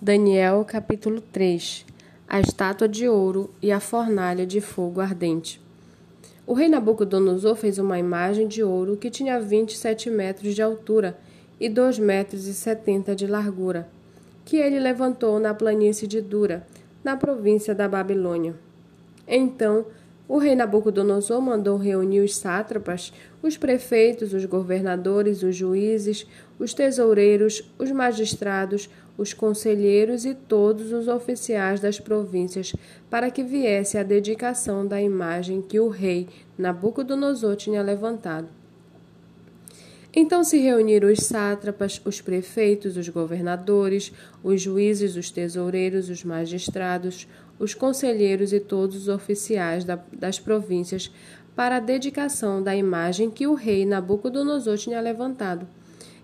Daniel capítulo 3 A estátua de ouro e a fornalha de fogo ardente. O rei Nabucodonosor fez uma imagem de ouro que tinha 27 metros de altura e 2 metros e 70 de largura, que ele levantou na planície de Dura, na província da Babilônia. Então o rei Nabucodonosor mandou reunir os sátrapas, os prefeitos, os governadores, os juízes, os tesoureiros, os magistrados, os conselheiros e todos os oficiais das províncias para que viesse a dedicação da imagem que o rei Nabucodonosor tinha levantado. Então se reuniram os sátrapas, os prefeitos, os governadores, os juízes, os tesoureiros, os magistrados, os conselheiros e todos os oficiais da, das províncias para a dedicação da imagem que o rei Nabucodonosor tinha levantado.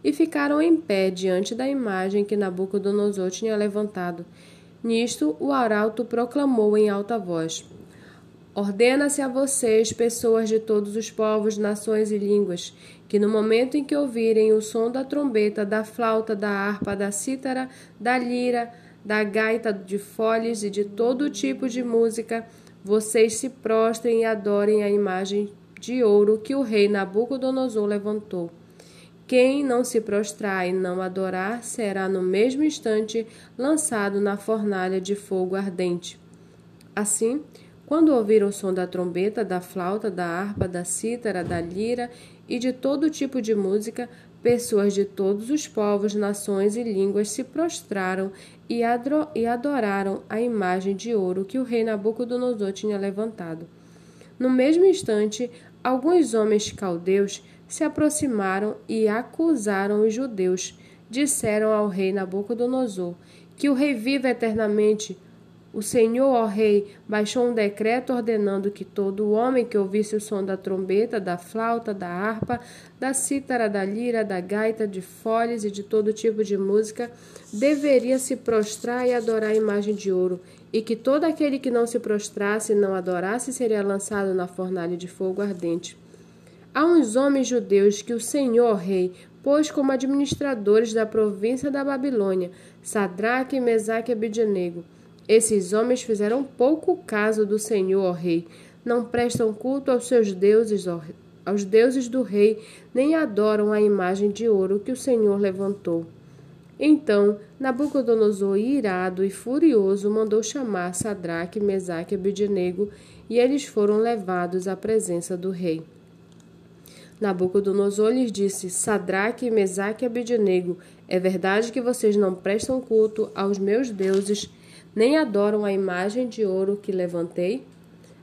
E ficaram em pé diante da imagem que Nabucodonosor tinha levantado. Nisto, o arauto proclamou em alta voz: Ordena-se a vocês, pessoas de todos os povos, nações e línguas, que no momento em que ouvirem o som da trombeta, da flauta, da harpa, da cítara, da lira, da gaita de foles e de todo tipo de música, vocês se prostrem e adorem a imagem de ouro que o rei Nabucodonosor levantou. Quem não se prostrar e não adorar será no mesmo instante lançado na fornalha de fogo ardente. Assim, quando ouviram o som da trombeta, da flauta, da harpa, da cítara, da lira e de todo tipo de música, pessoas de todos os povos, nações e línguas se prostraram e adoraram a imagem de ouro que o rei Nabucodonosor tinha levantado. No mesmo instante, alguns homens caldeus se aproximaram e acusaram os judeus. Disseram ao rei Nabucodonosor: Que o rei viva eternamente. O Senhor, ó Rei, baixou um decreto ordenando que todo homem que ouvisse o som da trombeta, da flauta, da harpa, da cítara, da lira, da gaita, de foles e de todo tipo de música deveria se prostrar e adorar a imagem de ouro, e que todo aquele que não se prostrasse e não adorasse seria lançado na fornalha de fogo ardente. Há uns homens judeus que o Senhor, Rei, pôs como administradores da província da Babilônia, Sadraque, Mesaque e Abednego. Esses homens fizeram pouco caso do Senhor, rei. Não prestam culto aos seus deuses, aos deuses do rei, nem adoram a imagem de ouro que o Senhor levantou. Então Nabucodonosor, irado e furioso, mandou chamar Sadraque, Mesaque e Abednego, e eles foram levados à presença do rei. Nabucodonosor lhes disse: Sadraque, Mesaque e Abednego, é verdade que vocês não prestam culto aos meus deuses nem adoram a imagem de ouro que levantei?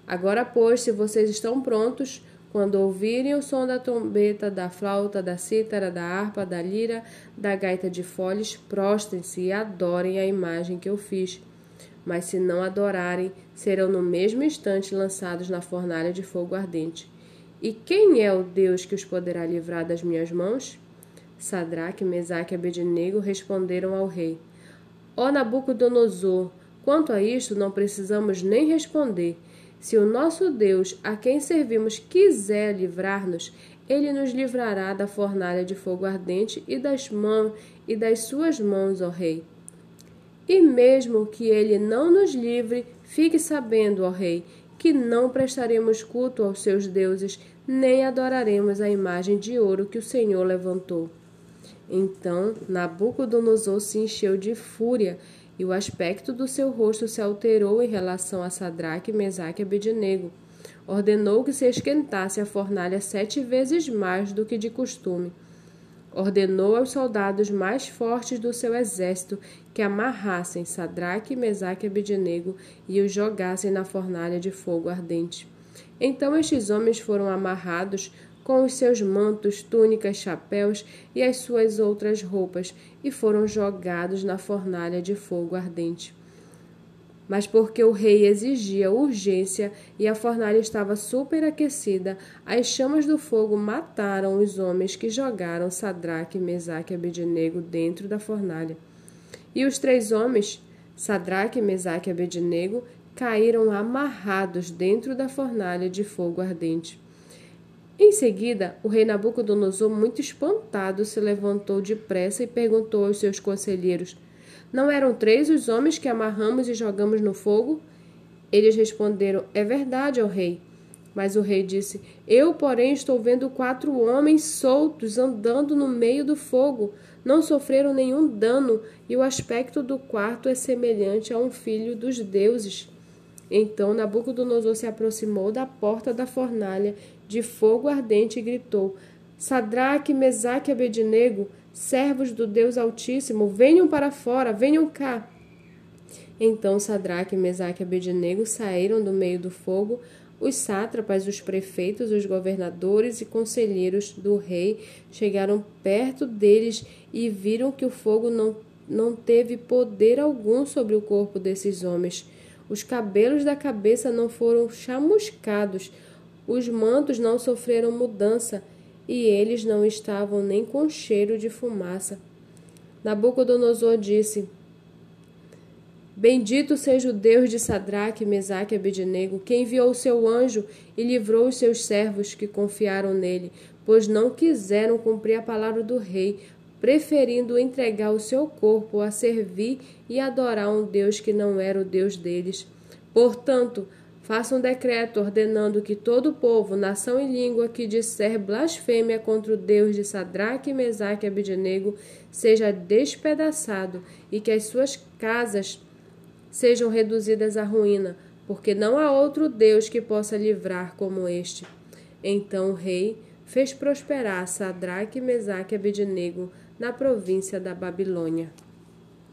Agora, pois, se vocês estão prontos, quando ouvirem o som da trombeta, da flauta, da cítara, da harpa, da lira, da gaita de foles, prostrem-se e adorem a imagem que eu fiz. Mas se não adorarem, serão no mesmo instante lançados na fornalha de fogo ardente. E quem é o Deus que os poderá livrar das minhas mãos? Sadraque, Mesaque e Abednego responderam ao rei: Ó Nabucodonosor, Quanto a isto, não precisamos nem responder. Se o nosso Deus, a quem servimos, quiser livrar-nos, ele nos livrará da fornalha de fogo ardente e das mãos e das suas mãos, ó rei. E mesmo que ele não nos livre, fique sabendo, ó rei, que não prestaremos culto aos seus deuses, nem adoraremos a imagem de ouro que o Senhor levantou. Então Nabucodonosor se encheu de fúria e o aspecto do seu rosto se alterou em relação a Sadraque, Mesaque e Abednego. Ordenou que se esquentasse a fornalha sete vezes mais do que de costume. Ordenou aos soldados mais fortes do seu exército que amarrassem Sadraque, Mesaque e Abednego e os jogassem na fornalha de fogo ardente. Então estes homens foram amarrados com os seus mantos, túnicas, chapéus e as suas outras roupas, e foram jogados na fornalha de fogo ardente. Mas porque o rei exigia urgência e a fornalha estava superaquecida, as chamas do fogo mataram os homens que jogaram Sadraque, Mesaque e Abednego dentro da fornalha. E os três homens, Sadraque, Mesaque e Abednego, caíram amarrados dentro da fornalha de fogo ardente. Em seguida, o rei Nabucodonosor, muito espantado, se levantou depressa e perguntou aos seus conselheiros: Não eram três os homens que amarramos e jogamos no fogo? Eles responderam: É verdade, ó rei. Mas o rei disse: Eu, porém, estou vendo quatro homens soltos andando no meio do fogo. Não sofreram nenhum dano, e o aspecto do quarto é semelhante a um filho dos deuses. Então Nabucodonosor se aproximou da porta da fornalha de fogo ardente e gritou: Sadraque, Mesaque e Abednego, servos do Deus Altíssimo, venham para fora, venham cá. Então Sadraque, Mesaque e Abednego saíram do meio do fogo. Os sátrapas, os prefeitos, os governadores e conselheiros do rei chegaram perto deles e viram que o fogo não, não teve poder algum sobre o corpo desses homens. Os cabelos da cabeça não foram chamuscados, os mantos não sofreram mudança e eles não estavam nem com cheiro de fumaça. Nabucodonosor disse: Bendito seja o Deus de Sadraque, Mesaque e Abednego, que enviou o seu anjo e livrou os seus servos que confiaram nele, pois não quiseram cumprir a palavra do rei, preferindo entregar o seu corpo a servir e adorar um Deus que não era o Deus deles. Portanto, Faça um decreto ordenando que todo povo, nação e língua que disser blasfêmia contra o Deus de Sadraque, Mesaque e Abednego seja despedaçado e que as suas casas sejam reduzidas à ruína, porque não há outro Deus que possa livrar como este. Então o rei fez prosperar Sadraque, Mesaque e Abednego na província da Babilônia.